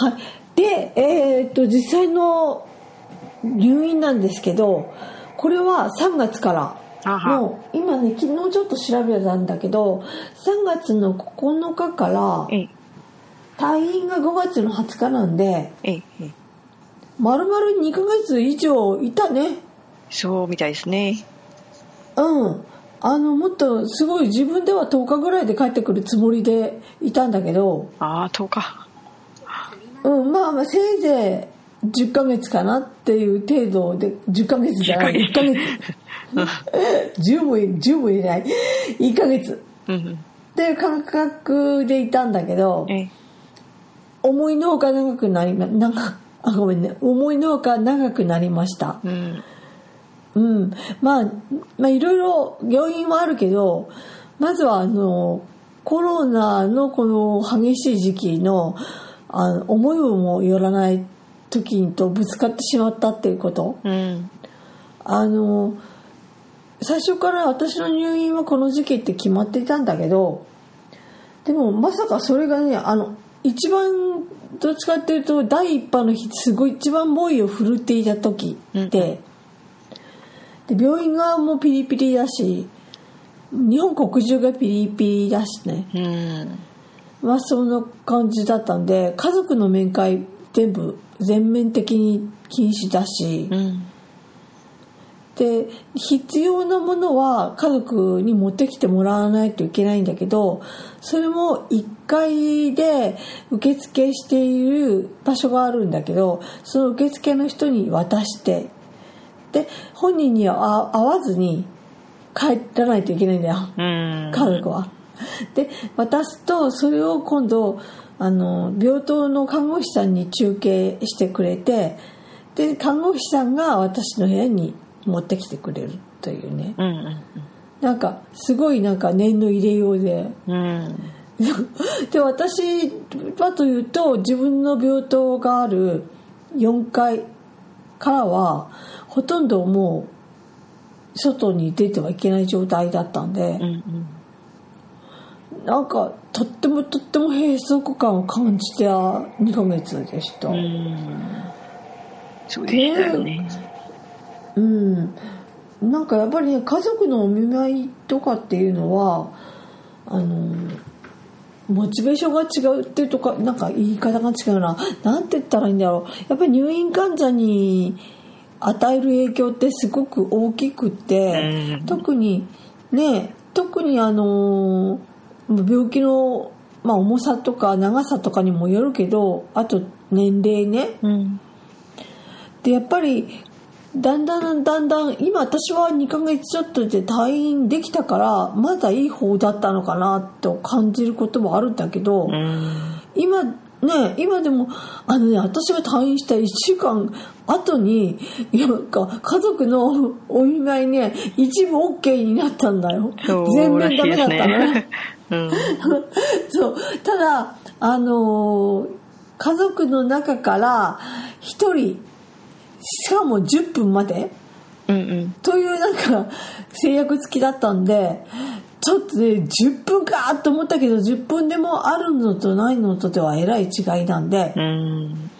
はい。でえーっと実際の入院なんですけどこれは3月から。あは。の今ね昨日ちょっと調べたんだけど3月の9日からええ。退院が5月の20日なんで丸々2ヶ月以上いたね。そうみたいですね。うん。あのもっとすごい自分では10日ぐらいで帰ってくるつもりでいたんだけど。ああ10日うんまあまあせいぜい10ヶ月かなっていう程度で10ヶ月じゃない1ヶ月。10も10も入れない。1ヶ月。っていう感覚でいたんだけどええ。思いのほか長くなりま長あごめんね。思いのほか長くなりました。うん。うん。まあまあいろいろ原因はあるけどまずはあのコロナのこの激しい時期のあの思いもよらない時とぶつかってしまったっていうこと。うんあの最初から私の入院はこの時期って決まっていたんだけどでもまさかそれがねあの一番どっちかっていうと第一波の日すごい一番猛威を振るっていた時って、で病院側もピリピリだし日本国中がピリピリだしね。うんまあそんな感じだったんで家族の面会全部全面的に禁止だし、うん。で必要なものは家族に持ってきてもらわないといけないんだけどそれも1階で受付している場所があるんだけどその受付の人に渡してで本人には会わずに帰らないといけないんだよ。うん。家族は。で渡すとそれを今度あの病棟の看護師さんに中継してくれてで看護師さんが私の部屋に持ってきてくれるというね。うんうんなんかすごいなんか念の入れようで。うん。で私はというと自分の病棟がある4階からはほとんどもう外に出てはいけない状態だったんで、うんうんなんかとってもとっても閉塞感を感じた2ヶ月でした。うん。そうでしたよね。うん、なんかやっぱりね家族のお見舞いとかっていうのはあのモチベーションが違うっていうとかなんか言い方が違うな。なんて言ったらいいんだろう。やっぱり入院患者に与える影響ってすごく大きくって、うん。特にね特にあの病気の、まあ、重さとか長さとかにもよるけどあと年齢ね。うん。でやっぱりだんだんだんだん今私は2ヶ月ちょっとで退院できたからまだいい方だったのかなと感じることもあるんだけど、うん。今ね今でもあのね私が退院した1週間後になんか家族のお見舞いね一部 OK になったんだよ。全面ダメだったのね。うん。そう。ただあのー家族の中から1人しかも10分までうんうん。というなんか制約付きだったんでちょっとね10分かと思ったけど10分でもあるのとないのとではえらい違いなんで。うん。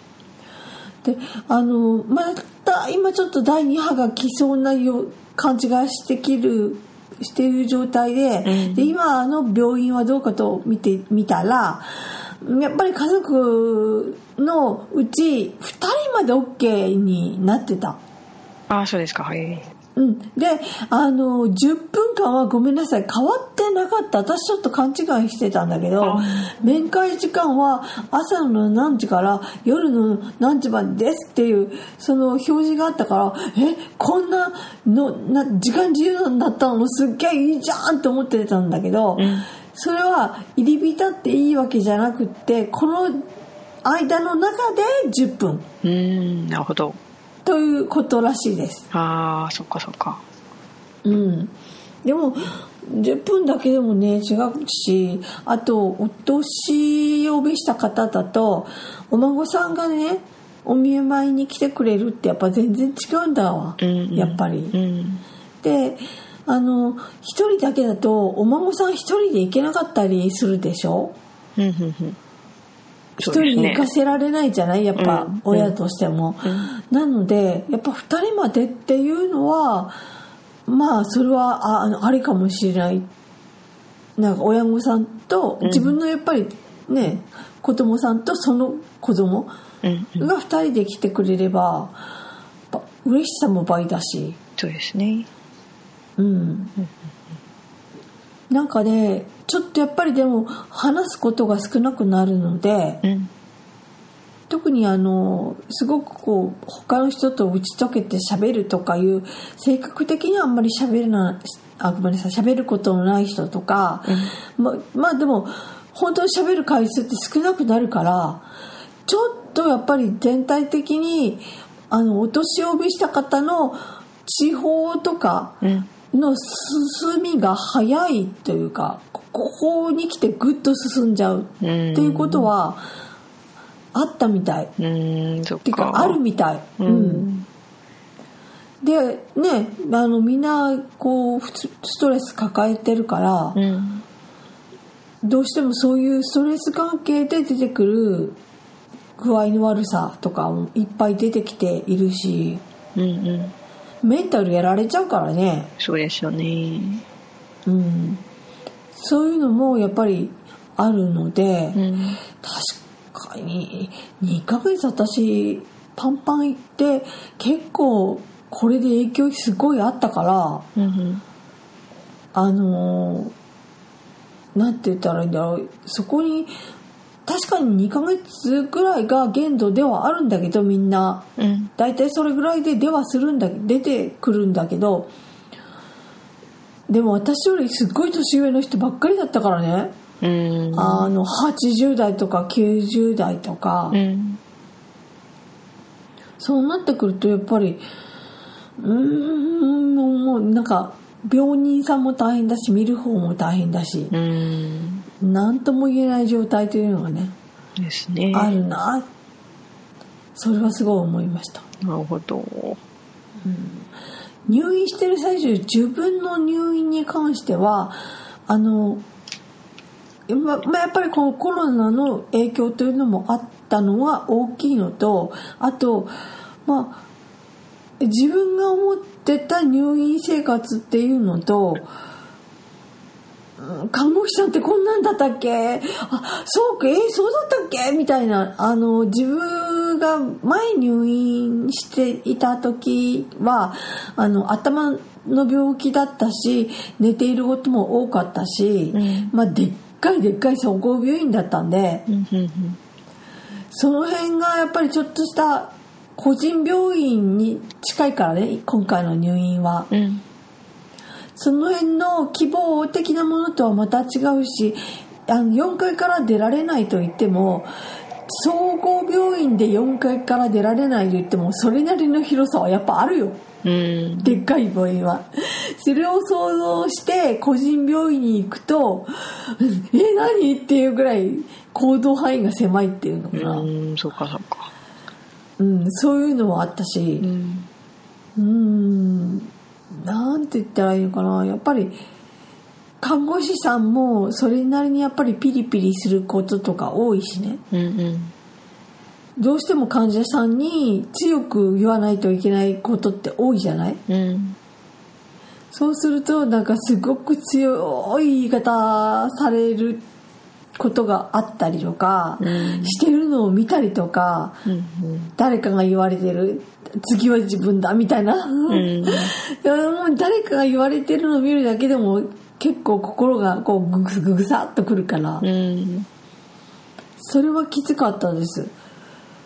であのまた今ちょっと第2波が来そうなよ感じがしてきるしている状態で,、うん。で今の病院はどうかと見てみたらやっぱり家族のうち2人まで OK になってた。ああそうですか。はいうん、であの10分間はごめんなさい。変わってなかった。私ちょっと勘違いしてたんだけどあ。面会時間は朝の何時から夜の何時までですっていうその表示があったからえこんなのな時間自由なんだったの？すっげえいいじゃんって思ってたんだけど、うん。それは入り浸っていいわけじゃなくってこの間の中で10分。うんなるほどということらしいです。ああそっかそっか。うん、でも10分だけでもね違うしあとお年を召した方だとお孫さんがねお見舞いに来てくれるってやっぱ全然違うんだわ、うんうん。やっぱり。うん。であの一人だけだとお孫さん一人で行けなかったりするでしょ？うんうんうん一人に行かせられないじゃない？やっぱうん。親としても、なのでやっぱ二人までっていうのはまあそれはああのありかもしれない。なんか親御さんと自分のやっぱりね、子供さんとその子供うん。うん。が二人で来てくれれば嬉しさも倍だし。そうですね。うん。なんかねちょっとやっぱりでも話すことが少なくなるのでうん。特にあのすごくこう他の人と打ち解けて喋るとかいう性格的にはあんまり喋るなあごめんなさい喋ることのない人とか、ままあでも本当に喋る回数って少なくなるからちょっとやっぱり全体的にあのお年を召した方の地方とかうん。の進みが早いというかここに来てグッと進んじゃう。っていうことはあったみたい。っうんそっていうかあるみたい。ううん。んでねあのみんなこうストレス抱えてるから、うん。どうしてもそういうストレス関係で出てくる具合の悪さとかもいっぱい出てきているしうんうん。メンタルやられちゃうからね、そうですよね。うん、そういうのもやっぱりあるので、うん。確かに2ヶ月私パンパン行って結構これで影響すごいあったからうんあのーなんて言ったらいいんだろう。そこに確かに2ヶ月ぐらいが限度ではあるんだけどみんな。うん。大体それぐらいで出はするんだ出てくるんだけどでも私よりすっごい年上の人ばっかりだったからね。うん。あの80代とか90代とか、うん。そうなってくるとやっぱりうーんもうもうなんか病人さんも大変だし見る方も大変だしうん。何とも言えない状態というのがね、ですね。あるな。それはすごい思いました。なるほど入院してる最中自分の入院に関してはあのままあ、やっぱりこのコロナの影響というのもあったのは大きいのとあとまあ自分が思ってた入院生活っていうのと看護師さんってこんなんだったっけ？あそうかえーそうだったっけ？みたいなあの自分が前入院していた時はあの頭の病気だったし寝ていることも多かったし、うん。まあ、でっかいでっかい総合病院だったんでうんうんその辺がやっぱりちょっとした個人病院に近いからね今回の入院は。うん。うんその辺の希望的なものとはまた違うしあの4階から出られないと言っても総合病院で4階から出られないと言ってもそれなりの広さはやっぱあるよ。うん。でっかい病院は。それを想像して個人病院に行くとえ何っていうぐらい行動範囲が狭いっていうのかな、うんそうかそうか。うん、そういうのはあったし、うん。うーん。なんて言ったらいいのかな。やっぱり看護師さんもそれなりにやっぱりピリピリすることとか多いしね。うんうん。どうしても患者さんに強く言わないといけないことって多いじゃない？うんそうするとなんかすごく強い言い方されることがあったりとか、うん。してるのを見たりとかうん誰かが言われてる次は自分だみたいな、うん 誰かが言われてるのを見るだけでも結構心がこうググググサッとくるから、うんそれはきつかったです。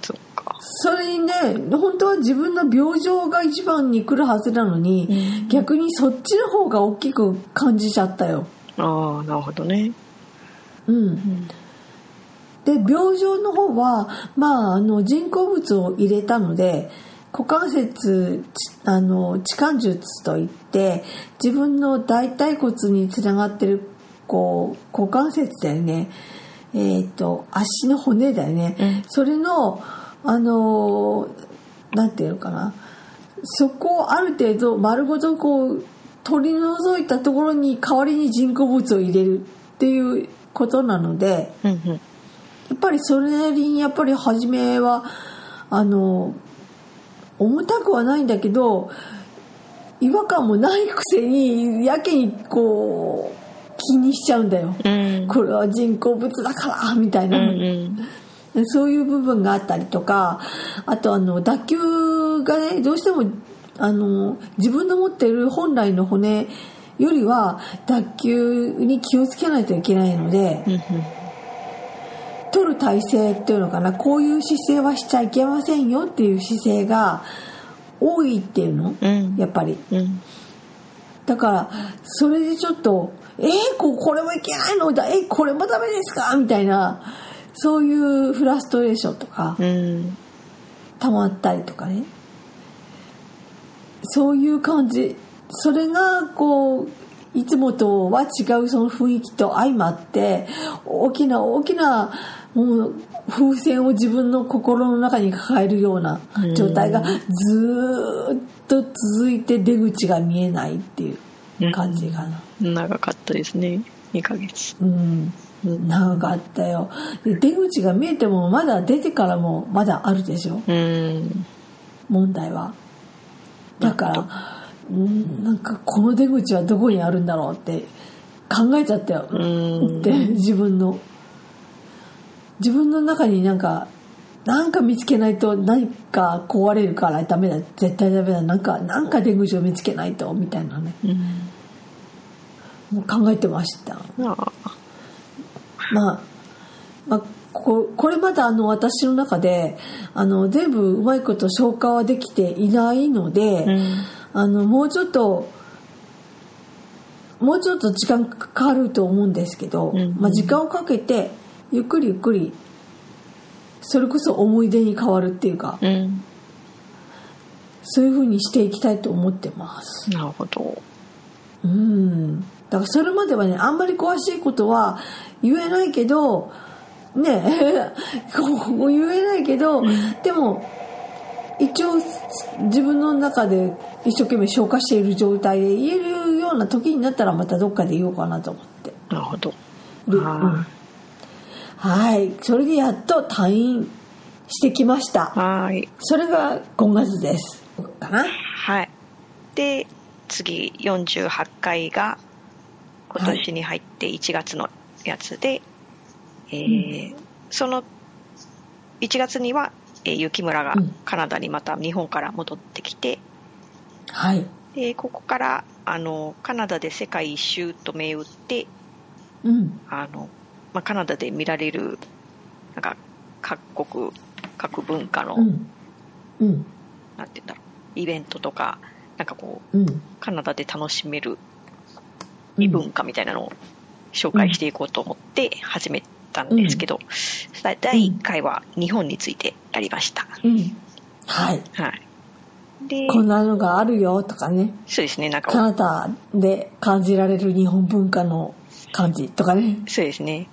そっか。それにね本当は自分の病状が一番に来るはずなのに、うん。逆にそっちの方が大きく感じちゃったよ。ああなるほどね。うん。で病状の方はまああの人工物を入れたので股関節ちあの置換術といって自分の大腿骨につながってるこう股関節だよね。えっ、と足の骨だよね、うん。それのあのなんていうのかな。そこをある程度丸ごとこう取り除いたところに代わりに人工物を入れるっていうことなのでうんうん。っぱりそれなりにやっぱり初めはあの重たくはないんだけど違和感もないくせにやけにこう気にしちゃうんだよ、うん。これは人工物だからみたいな、うんそういう部分があったりとかあとあの脱臼がねどうしてもあの自分の持っている本来の骨よりは脱臼に気をつけないといけないのでうん取る体勢っていうのかな。こういう姿勢はしちゃいけませんよっていう姿勢が多いっていうの？うん。やっぱり。うん。だからそれでちょっと「えー、ここれもいけないの？だえこれもダメですか?」みたいなそういうフラストレーションとかうん。溜まったりとかね。そういう感じ。それがこういつもとは違うその雰囲気と相まって大きな大きなもう風船を自分の心の中に抱えるような状態がずーっと続いて出口が見えないっていう感じかな。長かったですね。2ヶ月。うん。長かったよ。で出口が見えてもまだ出てからもまだあるでしょ？うん。問題は。だからうんなんかこの出口はどこにあるんだろうって考えちゃったよ、うん。って自分の自分の中になんかなんか見つけないと何か壊れるからダメだ絶対ダメだなんかなんか出口を見つけないとみたいなね。うん。もう考えてました。まあ、まあ、ここれまだあの私の中であの全部うまいこと消化はできていないので、うん。あのもうちょっともうちょっと時間かかると思うんですけど、うん。まあ、時間をかけてゆっくりゆっくりそれこそ思い出に変わるっていうかうん。そういう風にしていきたいと思ってます。なるほど。うん。だからそれまではねあんまり詳しいことは言えないけどね こう言えないけど、でも一応自分の中で一生懸命消化している状態で言えるような時になったらまたどっかで言おうかなと思って。なるほど。る、うんははい。それでやっと退院してきました。はーい。それが5月です。かな？はい。で次48回が今年に入って1月のやつで、えーその1月には、えー雪村がうん。カナダにまた日本から戻ってきて、はい。でここからあのカナダで世界一周と銘打ってうん。あの、まあ、カナダで見られるなんか各国各文化の、うん。うん。なんて言うんだろうイベントとかなんかこううん。カナダで楽しめる異文化みたいなのを紹介していこうと思って始めたんですけど、第1回は日本についてやりました。うん。はい。はい。で、こんなのがあるよとかね。そうですね、なんカか、ナダで感じられる日本文化の感じとかね。そうですね、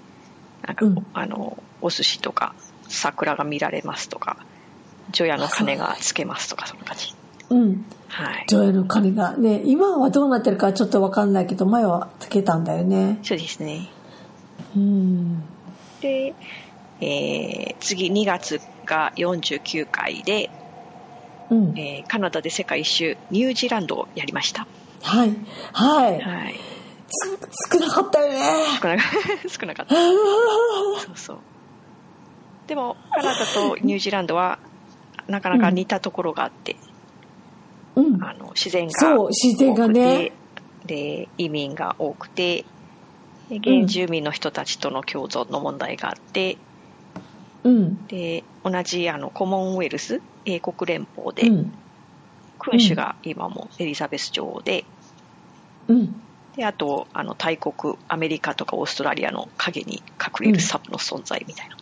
なんか、うんあの、お寿司とか、桜が見られますとか、除夜の鐘がつけますとか、そんな感じ。うんはい。上映の鐘がね今はどうなってるかちょっと分かんないけど前はつけたんだよねそうですね。うんで、えー次2月が49回で、うんえーカナダで世界一周ニュージーランドをやりました。はいはいはい。す少なかったよね。少なか 少なかった。そうそう。でも、カナダとニュージーランドは、なかなか似たところがあって、うん。あの、自然がそう自然がね。多くてで、移民が多くて、で原住民の人たちとの共存の問題があって、うん。で、同じあの、コモンウェルス、英国連邦で、うん。君主が今もエリザベス女王で、うんで、あと、あの、大国、アメリカとかオーストラリアの影に隠れるサブの存在みたいな、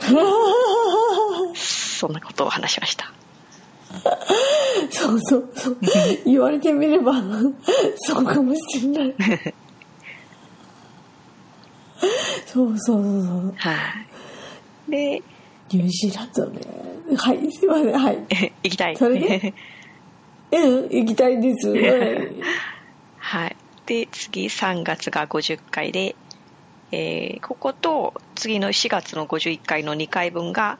そんなことを話しました。そうそうそう。言われてみればそうかもしれない。そうそうそうそう。はい。で、ニュージーランドね。はいすいません。はい。行きたい。それで？うん行きたいです。はい。はい。で、次3月が50回で、えーここと次の4月の51回の2回分が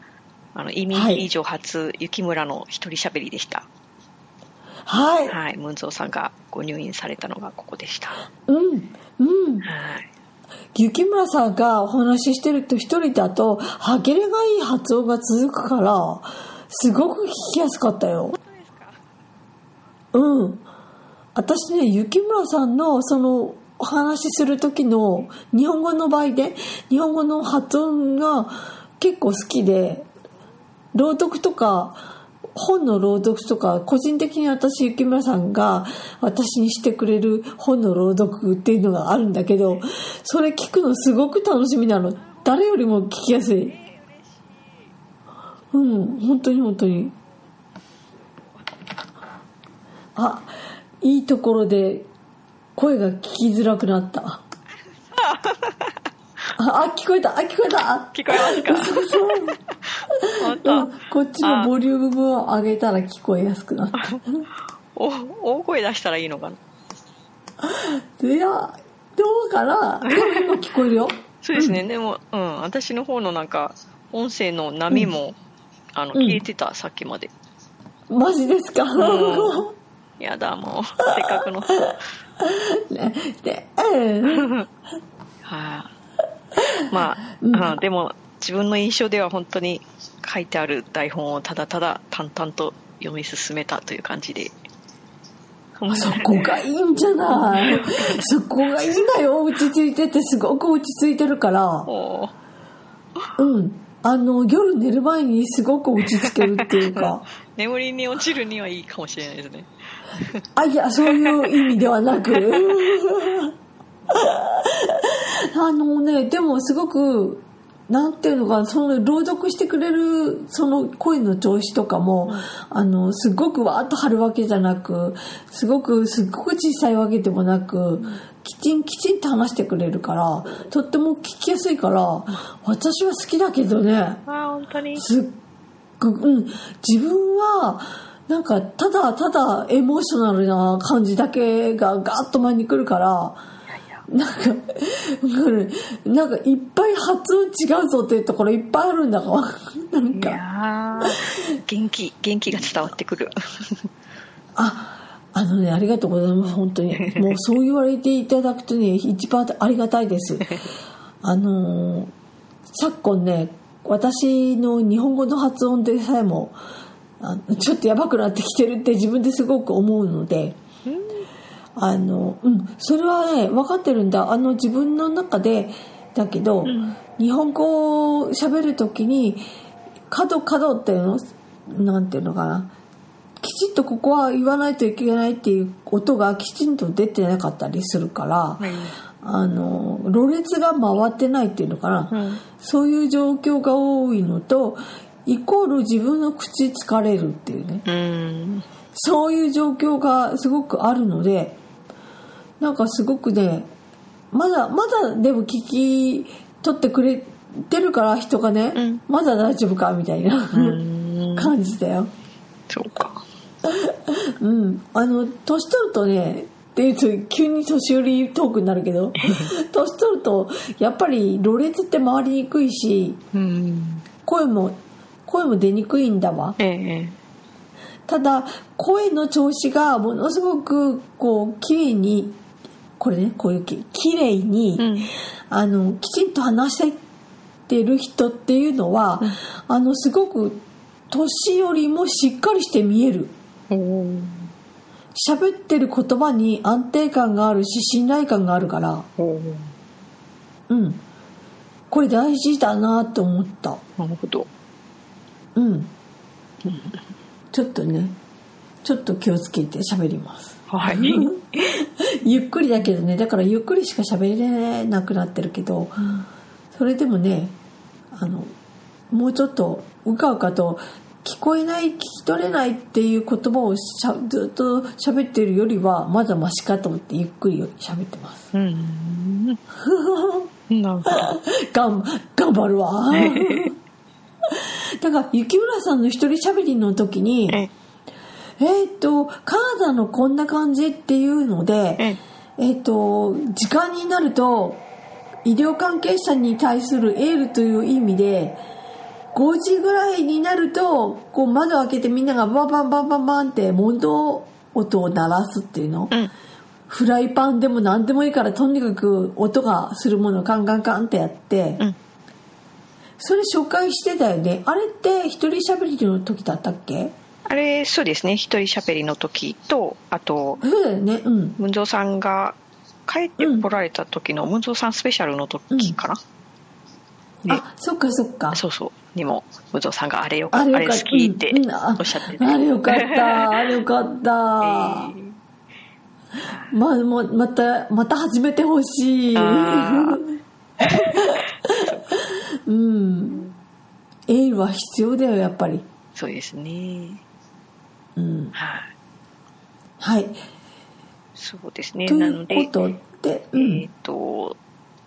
あの移民はい以上初雪村の一人喋りでした、はい。はい、ムンゾーさんがご入院されたのがここでした。うん。うん。はい。雪村さんがお話ししてると一人だと、歯切れがいい発音が続くから、すごく聞きやすかったよ。うん。私ね、雪村さんのそのお話しする時の日本語の場合で、日本語の発音が結構好きで、朗読とか、本の朗読とか、個人的に私、雪村さんが私にしてくれる本の朗読っていうのがあるんだけど、それ聞くのすごく楽しみなの。誰よりも聞きやすい。うん、本当に本当に。あ、いいところで声が聞きづらくなった。あ、あ聞こえた、あ、聞こえた。聞こえますか？嘘嘘。本う当ん、こっちのボリュームを上げたら聞こえやすくなった。お大声出したらいいのかな？いや、どうかな？でも今聞こえるよ。そうですね、でも、うん、私の方のなんか、音声の波も、あの、うん。消えてた、さっきまで。マジですか、んやだ、もう、せっかくの。はい、ねで、うんまあ、うんでも、自分の印象では本当に書いてある台本をただただ淡々と読み進めたという感じで。そこがいいんじゃない？そこがいいんだよ。落ち着いてて、すごく落ち着いてるから。うん。あの、夜寝る前にすごく落ち着けるっていうか。眠りに落ちるにはいいかもしれないですね。あ、いや、そういう意味ではなく。あのね、でもすごく、なんていうのかな、その朗読してくれるその声の調子とかも、あの、すごくわーっと張るわけじゃなく、すごく、すっごく小さいわけでもなく、きちんきちんと話してくれるから、とっても聞きやすいから、私は好きだけどね、ああ、本当に。すっごく、うん、自分は、なんか、ただただエモーショナルな感じだけがガーッと前に来るから、なんか、う んなんかいっぱい発音違うぞっていうところいっぱいあるんだから、なんいか、元気、元気が伝わってくる。あ、あのね、ありがとうございます、本当に。もうそう言われていただくとね、一番ありがたいです。あのー昨今ね、私の日本語の発音でさえも、あのちょっとやばくなってきてるって自分ですごく思うので、あの、うん、それはね、分かってるんだ。あの、自分の中で、だけど、日本語を喋るときに、角角っていうの、なんていうのかな？きちっとここは言わないといけないっていう音がきちんと出てなかったりするから、あの、ろれつが回ってないっていうのかな？うんそういう状況が多いのと、イコール自分の口疲れるっていうね。うん。そういう状況がすごくあるので、なんかすごくね、まだ、まだでも聞き取ってくれてるから人がね、うんまだ大丈夫かみたいな、うん。感じだよ。そうか。うん。あの、年取るとね、っていうと急に年寄りトークになるけど、年取るとやっぱりろれつって回りにくいし、うん。声も、声も出にくいんだわ。ええ。ただ声の調子がものすごくこう綺麗にこれねこういうき綺麗に、うん。あのきちんと話してる人っていうのは、あのすごく年よりもしっかりして見える喋ってる言葉に安定感があるし信頼感があるからうんこれ大事だなと思ったなるほど。うん。ちょっとねちょっと気をつけて喋ります。はい。ゆっくりだけどねだからゆっくりしか喋れなくなってるけど、それでもねあのもうちょっとうかうかと聞こえない聞き取れないっていう言葉をしゃずっと喋ってるよりはまだマシかと思ってゆっくり喋ってます。うん。なん頑張るわ だから雪村さんの一人喋りの時にええーっとカナダのこんな感じっていうのでええっ、と時間になると医療関係者に対するエールという意味で5時ぐらいになるとこう窓開けてみんながバンバンバンバンバンって問答音を鳴らすっていうの、うん。フライパンでも何でもいいからとにかく音がするものをカンカンカンってやって、うん。それ紹介してたよね。あれって一人喋りの時だったっけ？あれ、そうですね。一人喋りの時と、あと、そうだよね。うん。文蔵さんが帰ってこられた時の文蔵さんスペシャルの時かな、ねあそっかそっか。そうそう。にも、文蔵さんがあれよかあった、あれ好きってうん。うん。あおっしゃってて。あれよかった あれよかった、えー。まままたまた始めてほしい。あ うん。エールは必要だよやっぱり。そうですね。うん。はい。はい。そうですね。なのでとで、うえっ、ん、と、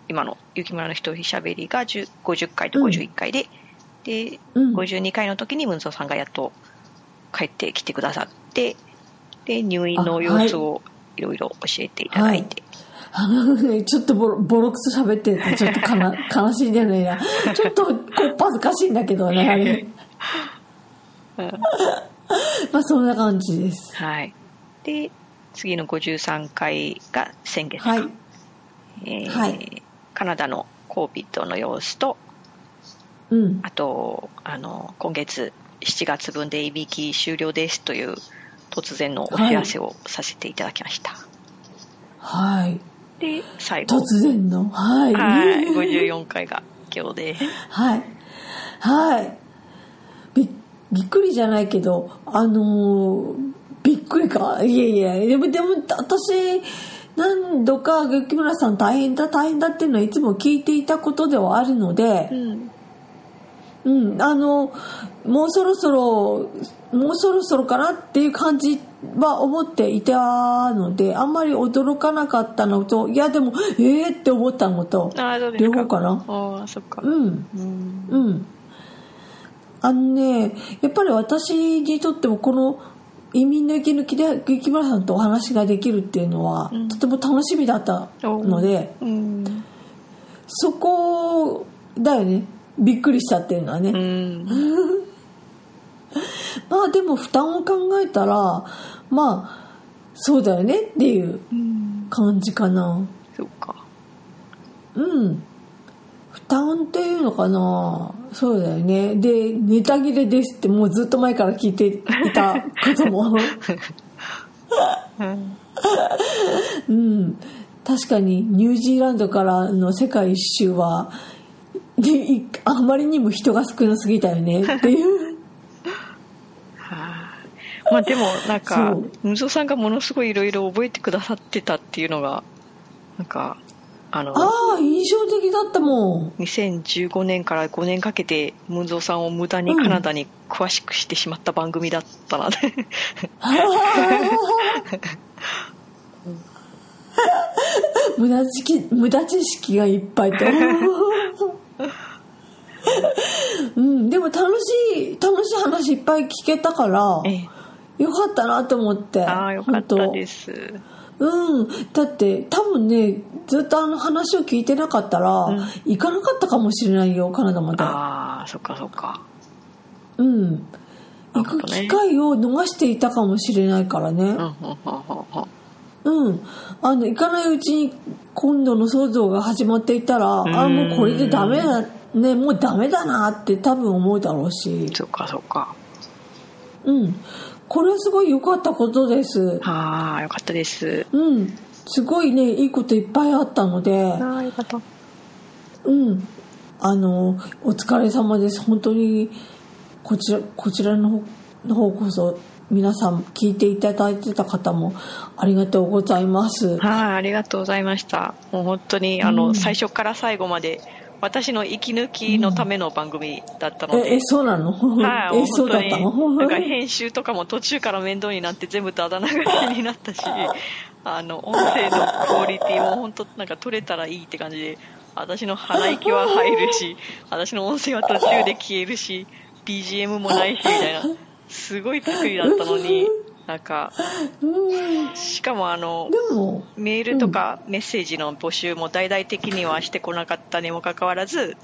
今の雪村の一人喋りが10 50回と51回で、で、うん。52回の時に文蔵さんがやっと帰ってきてくださって、で、入院の様子をいろいろ教えていただいて、あのね、ちょっとボロボロクソ喋ってて、ちょっとかな 悲しいんじゃないな。ちょっとこっぱずかしいんだけどね、あれ。まあそんな感じです。はい。で、次の53回が先月か、はい。えーはいカナダの COVID の様子と、うん。あと、あの、今月7月分でいびき終了ですという突然のお知らせをさせていただきました。はい。で、最後。突然の。はい。はい。54回が今日で。はい。はい。びびっくりじゃないけど、あのーびっくりか。いやいや、でも、でも、私、何度か、雪村さん大変だ、大変だっていうのはいつも聞いていたことではあるので、うん。うん、あの、もうそろそろ、もうそろそろかなっていう感じは思っていたので、あんまり驚かなかったのと、いやでも、ええー、って思ったのと、両方かな？ああ、そっか。うん。うん。うん。あのね、やっぱり私にとってもこの移民の息抜きで雪村さんとお話ができるっていうのは、うんとても楽しみだったので、うん。そこだよね。びっくりしたっていうのはね。うん。まあでも負担を考えたら、まあ、そうだよねっていううん。感じかな。そっか。うん。負担っていうのかなそうだよね。で、ネタ切れですってもうずっと前から聞いていたことも。うん。うん。確かにニュージーランドからの世界一周は、でいあまりにも人が少なすぎたよね っていう。はあ。まあでも、なんかそう、むぞさんがものすごいいろいろ覚えてくださってたっていうのが、なんか、あの、ああ、印象的だったもん。2015年から5年かけてムンゾーさんを無駄にカナダに詳しくしてしまった番組だったな、無駄知識無駄知識がいっぱいと。うん、でも楽しい楽しい話いっぱい聞けたからええ。よかったなと思ってああよかったです。うんだって多分ねずっとあの話を聞いてなかったら、ん。行かなかったかもしれないよカナダまで。ああそっかそっか。うん。な行く機会を逃していたかもしれないからね。うんあの行かないうちに今度の騒動が始まっていたらあもうこれでダメだねもうダメだなって多分思うだろうし。そっかそっか。うん。これはすごい良かったことです。ああよかったです。うん。すごいねいいこといっぱいあったので。ああよかったうん。あのお疲れ様です。本当にこちらこちらの方の方こそ皆さん聞いていただいてた方もありがとうございます。はいありがとうございました。もう本当にあの、うん。最初から最後まで私の息抜きのための番組だったので、ええそうなの、はい、えそうだなんか編集とかも途中から面倒になって全部ダダ流しになったし あの音声のクオリティも本当なんか取れたらいいって感じで私の鼻息は入るし私の音声は途中で消えるし BGM もないしみたいなすごい作りだったのになんかうん。しかもあのメールとかメッセージの募集も大々的にはしてこなかったにもかかわらず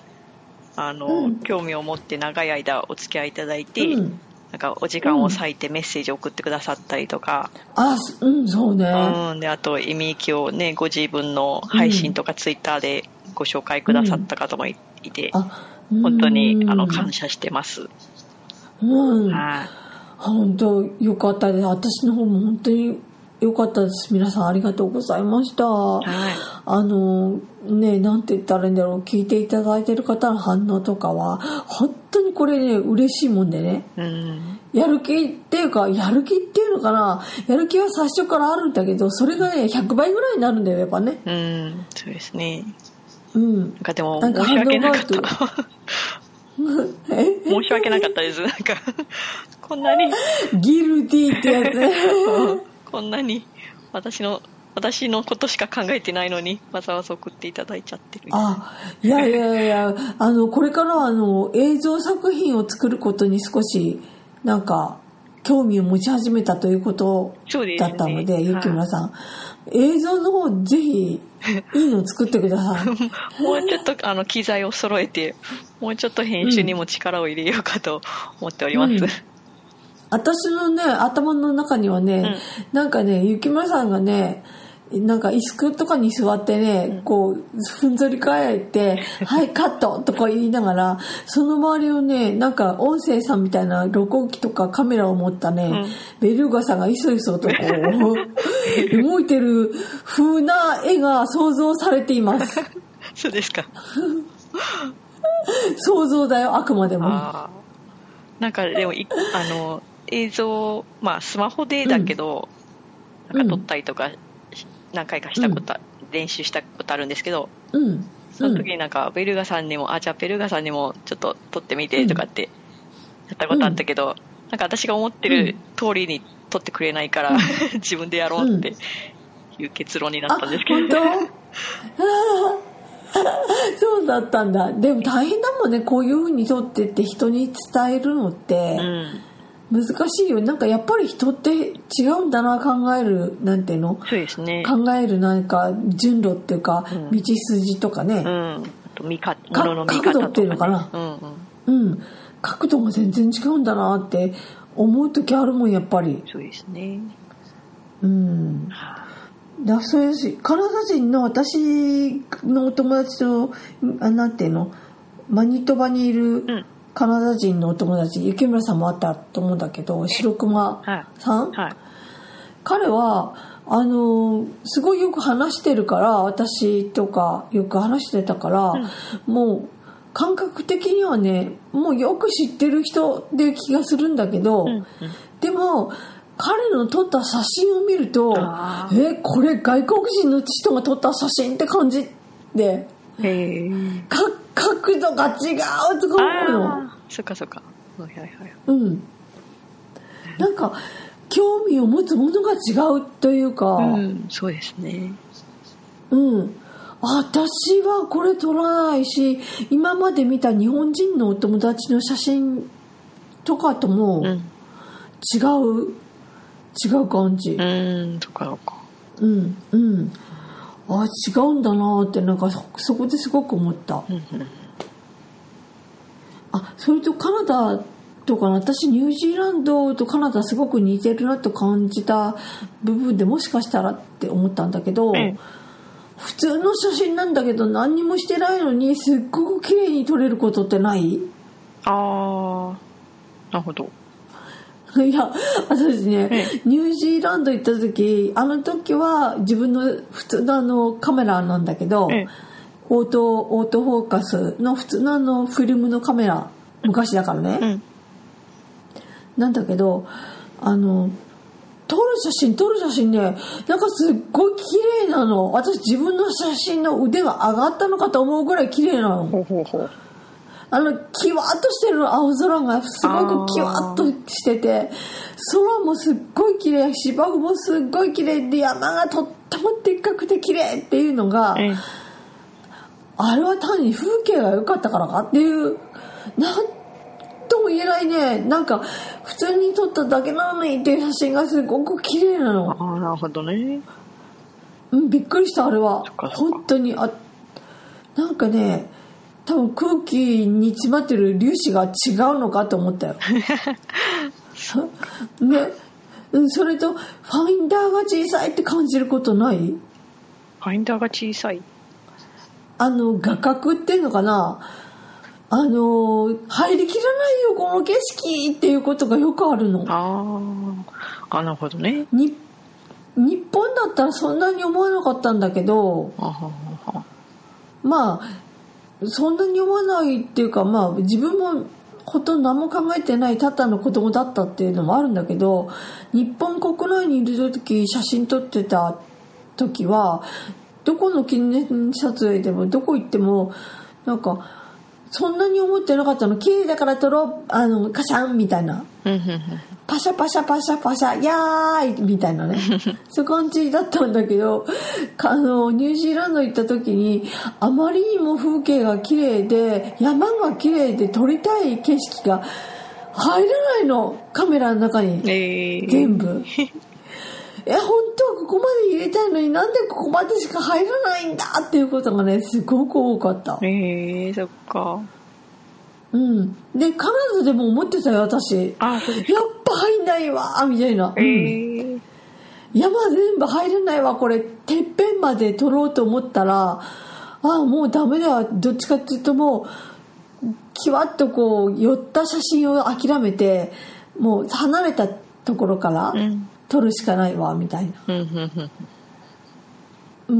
あの、うん。興味を持って長い間お付き合いいただいて、うん。なんかお時間を割いてメッセージを送ってくださったりとか、あうんそうね。うん、であと意味きをねご自分の配信とかツイッターでご紹介くださった方もいて、あ本当にあの感感謝してます、うん。はい本当よかったです。私の方も本当によかったです。皆さんありがとうございました、はい。あのねなんて言ったらいいんだろう。聞いていただいてる方の反応とかは本当にこれね嬉しいもんでね。うん。やる気っていうかやる気っていうのかな。やる気は最初からあるんだけどそれがね100倍ぐらいになるんだよやっぱね。うん。そうですね。うん。なんかでもなんか申し訳なかった。え 申し訳なかったです。なんか こんなに。ギルティーってやつ。ね こんなに私の私のことしか考えてないのにわざわざ送っていただいちゃってる。あいやいやいやあのこれからはあの映像作品を作ることに少しなんか興味を持ち始めたということだったのではい。雪村さん、映像の方ぜひいいの作ってください。もうちょっとあの機材を揃えてもうちょっと編集にも力を入れようかと思っております、うん。私のね頭の中にはね、なんかね雪村さんがねなんか椅子とかに座ってね、こうふんぞり返って「はいカット!」とか言いながらその周りをねなんか音声さんみたいな録音機とかカメラを持ったね、ベルーガさんがいそいそとこう 動いてる風な絵が想像されています。そうですか。想像だよあくまでも。なんかでもいあの映像まあスマホでだけど、なんか撮ったりとかし何回かしたこと、練習したことあるんですけどうん。その時になんかベルガさんにも、あじゃあベルガさんにもちょっと撮ってみてとかってやったことあったけど、なんか私が思ってる通りに撮ってくれないから、自分でやろうっていう結論になったんですけど、本当？そうだったんだ。でも大変だもんね。こういうふうに撮ってって人に伝えるのって。うん、難しいよ。なんかやっぱり人って違うんだな考えるなんていうの？そうですね。考えるなんか順路っていうかうん。道筋とかね。うん、あと見かの見方角度っていうとか、ね、のかなうんうん、うん。角度が全然違うんだなって思う時あるもんやっぱり。そうですね。うん。だそういうしカナダ人の私のお友達とあなんていうの？マニトバにいるうんカナダ人のお友達雪村さんもあったと思うんだけど白熊さん、はい。彼はあのすごいよく話してるから私とかよく話してたから、もう感覚的にはねもうよく知ってる人で気がするんだけど、うんうん。でも彼の撮った写真を見るとえこれ外国人の人が撮った写真って感じでへえ。か角度が違うとか思うの。そっかそっか。はいはいはい。うん、なんか興味を持つものが違うというか、うん、そうですね。うん、私はこれ撮らないし今まで見た日本人のお友達の写真とかともうん。違う、違う感じうん、そっかか。うんうんあ違うんだなってなんかそそこですごく思ったうんうん。あそれとカナダとか私ニュージーランドとカナダすごく似てるなと感じた部分でもしかしたらって思ったんだけど、ええ普通の写真なんだけど何にもしてないのにすっごく綺麗に撮れることってない？ああ、なるほど。いや私ね、えニュージーランド行った時あの時は自分の普通のあのカメラなんだけど、ええ。オートオートフォーカスの普通のあのフィルムのカメラ昔だからね、うん。なんだけどあの撮る写真撮る写真ねなんかすっごい綺麗なの。私自分の写真の腕が上がったのかと思うぐらい綺麗なの。ほうほうほう。あのキワッとしてる青空がすごくキワッとしてて空もすっごい綺麗芝生もすっごい綺麗で山がとってもでっかくて綺麗っていうのがええ。あれは単に風景が良かったからかっていうなんとも言えないね。なんか普通に撮っただけなのにっていう写真がすごく綺麗なの。ああなるほどね。うんびっくりしたあれは。本当に。あなんかね多分空気に詰まってる粒子が違うのかと思ったよ。ね。うんそれとファインダーが小さいって感じることない？ファインダーが小さい？あの画角っていうのかな？あの入りきらないよこの景色っていうことがよくあるの。あああなるほどね。に日本だったらそんなに思わなかったんだけどあははは。まあそんなに思わないっていうかまあ自分もほとんど何も考えてないただの子供だったっていうのもあるんだけど日本国内にいる時写真撮ってた時はどこの記念撮影でもどこ行ってもなんかそんなに思ってなかったの。綺麗だから撮ろう。あのカシャンみたいな。パシャパシャパシャパシャ、やーいみたいなね。そういう感じだったんだけど、かあの、ニュージーランド行った時に、あまりにも風景が綺麗で、山が綺麗で撮りたい景色が入らないの、カメラの中に。えー、全部。え、本当はここまで入れたいのになんでここまでしか入らないんだっていうことがね、すごく多かった。えー、そっかうん。で、カナダでも思ってたよ、私。あそうですやっぱ入んないわみたいな。えー、山全部入れないわこれ。てっぺんまで取ろうと思ったらああもうダメだ。わどっちかっていうともうキワッとこう寄った写真を諦めてもう離れたところからうん。撮るしかないわみたいな。うん。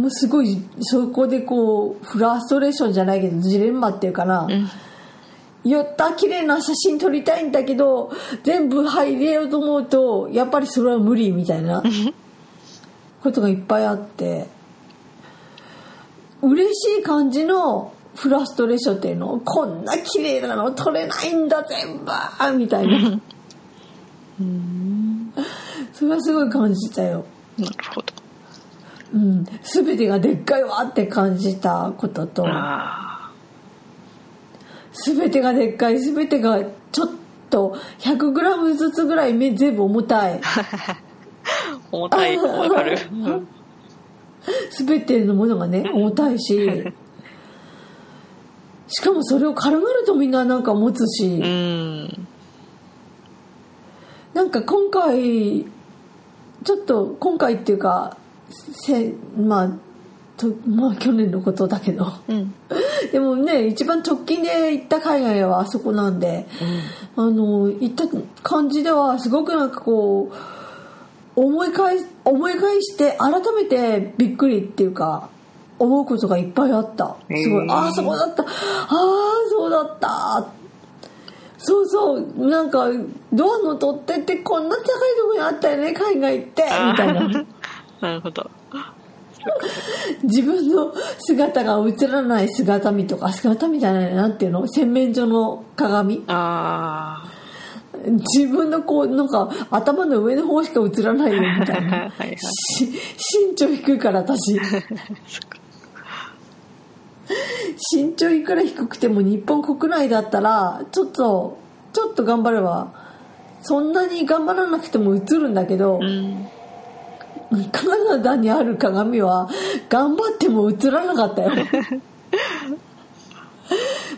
もうすごいそこでこうフラストレーションじゃないけどジレンマっていうかな、うん寄った綺麗な写真撮りたいんだけど全部入れようと思うとやっぱりそれは無理みたいなことがいっぱいあって。嬉しい感じのフラストレーションっていうのこんな綺麗なの撮れないんだ全部みたいな。それはすごい感じたよ、なるほど。うん、全てがでっかいわって感じたこととあ全てがでっかい全てがちょっと 100g ずつぐらい目全部重たい。あ 重たい。わかる、う ん全てのものがね重たいし。しかもそれを軽々とみんななんか持つし、うん。なんか今回ちょっと今回っていうかせまあとまあ去年のことだけど。うん。でもね一番直近で行った海外はあそこなんで、あの行った感じではすごくなんかこう思い返思い返して改めてびっくりっていうか思うことがいっぱいあった。すごい、ああそうだった。ああそうだった。そうそうなんかドアの取っ手ってこんな高いとこにあったよね海外って。みたいな。なるほど 自分の姿が映らない姿見とか姿見じゃないなんていうの？洗面所の鏡？あ自分のこうなんか頭の上の方しか映らないよみたいあな。はい身長低いから私。身長いくら低くても日本国内だったらちょっとちょっと頑張ればそんなに頑張らなくても映るんだけど、うんカナダにある鏡は頑張っても映らなかったよ。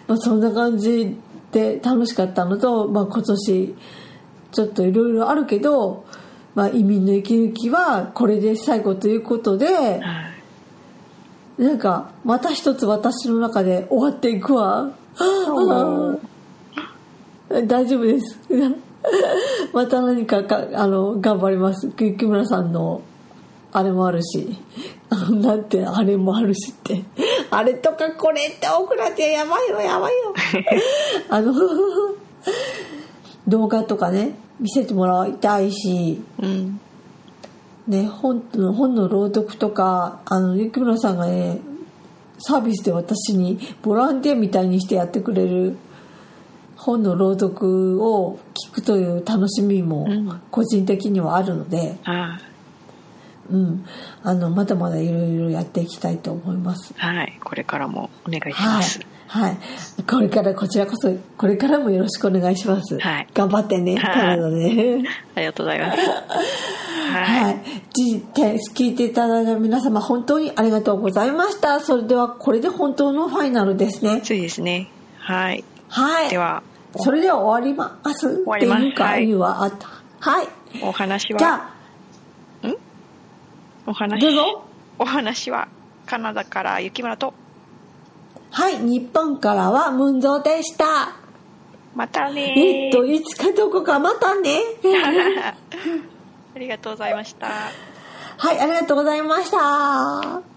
まあそんな感じで楽しかったのと、まあ、今年ちょっといろいろあるけど、まあ、移民の息抜きはこれで最後ということではい。なんかまた一つ私の中で終わっていくわ。お 大丈夫です。また何かかあの頑張ります。木村さんのあれもあるし なんてあれもあるしって。あれとかこれって奥らってやばいよやばいよ。あの動画とかね見せてもらいたいしうん。ね、本本の朗読とかあの雪村さんがねサービスで私にボランティアみたいにしてやってくれる本の朗読を聞くという楽しみもうん。個人的にはあるので、あうん、あのまだまだいろいろやっていきたいと思います。はい。これからもお願いしはいます。、はい、これからこちらこそこれからもよろしくお願いします。はい頑張ってね、はいカナダで。ありがとうございます。は はい。聞いていただいた皆様本当にありがとうございました。それではこれで本当のファイナルですね。そうですね。はい。はい。では、それでは終わります。終わりますっていうか、はいは。はい。お話じは、ゃあ、お話どうぞ。お話は、カナダから雪村と、はい、日本からはムンゾーでした。またねえっと、いつかどこかまたね。ありがとうございました。はい、ありがとうございました。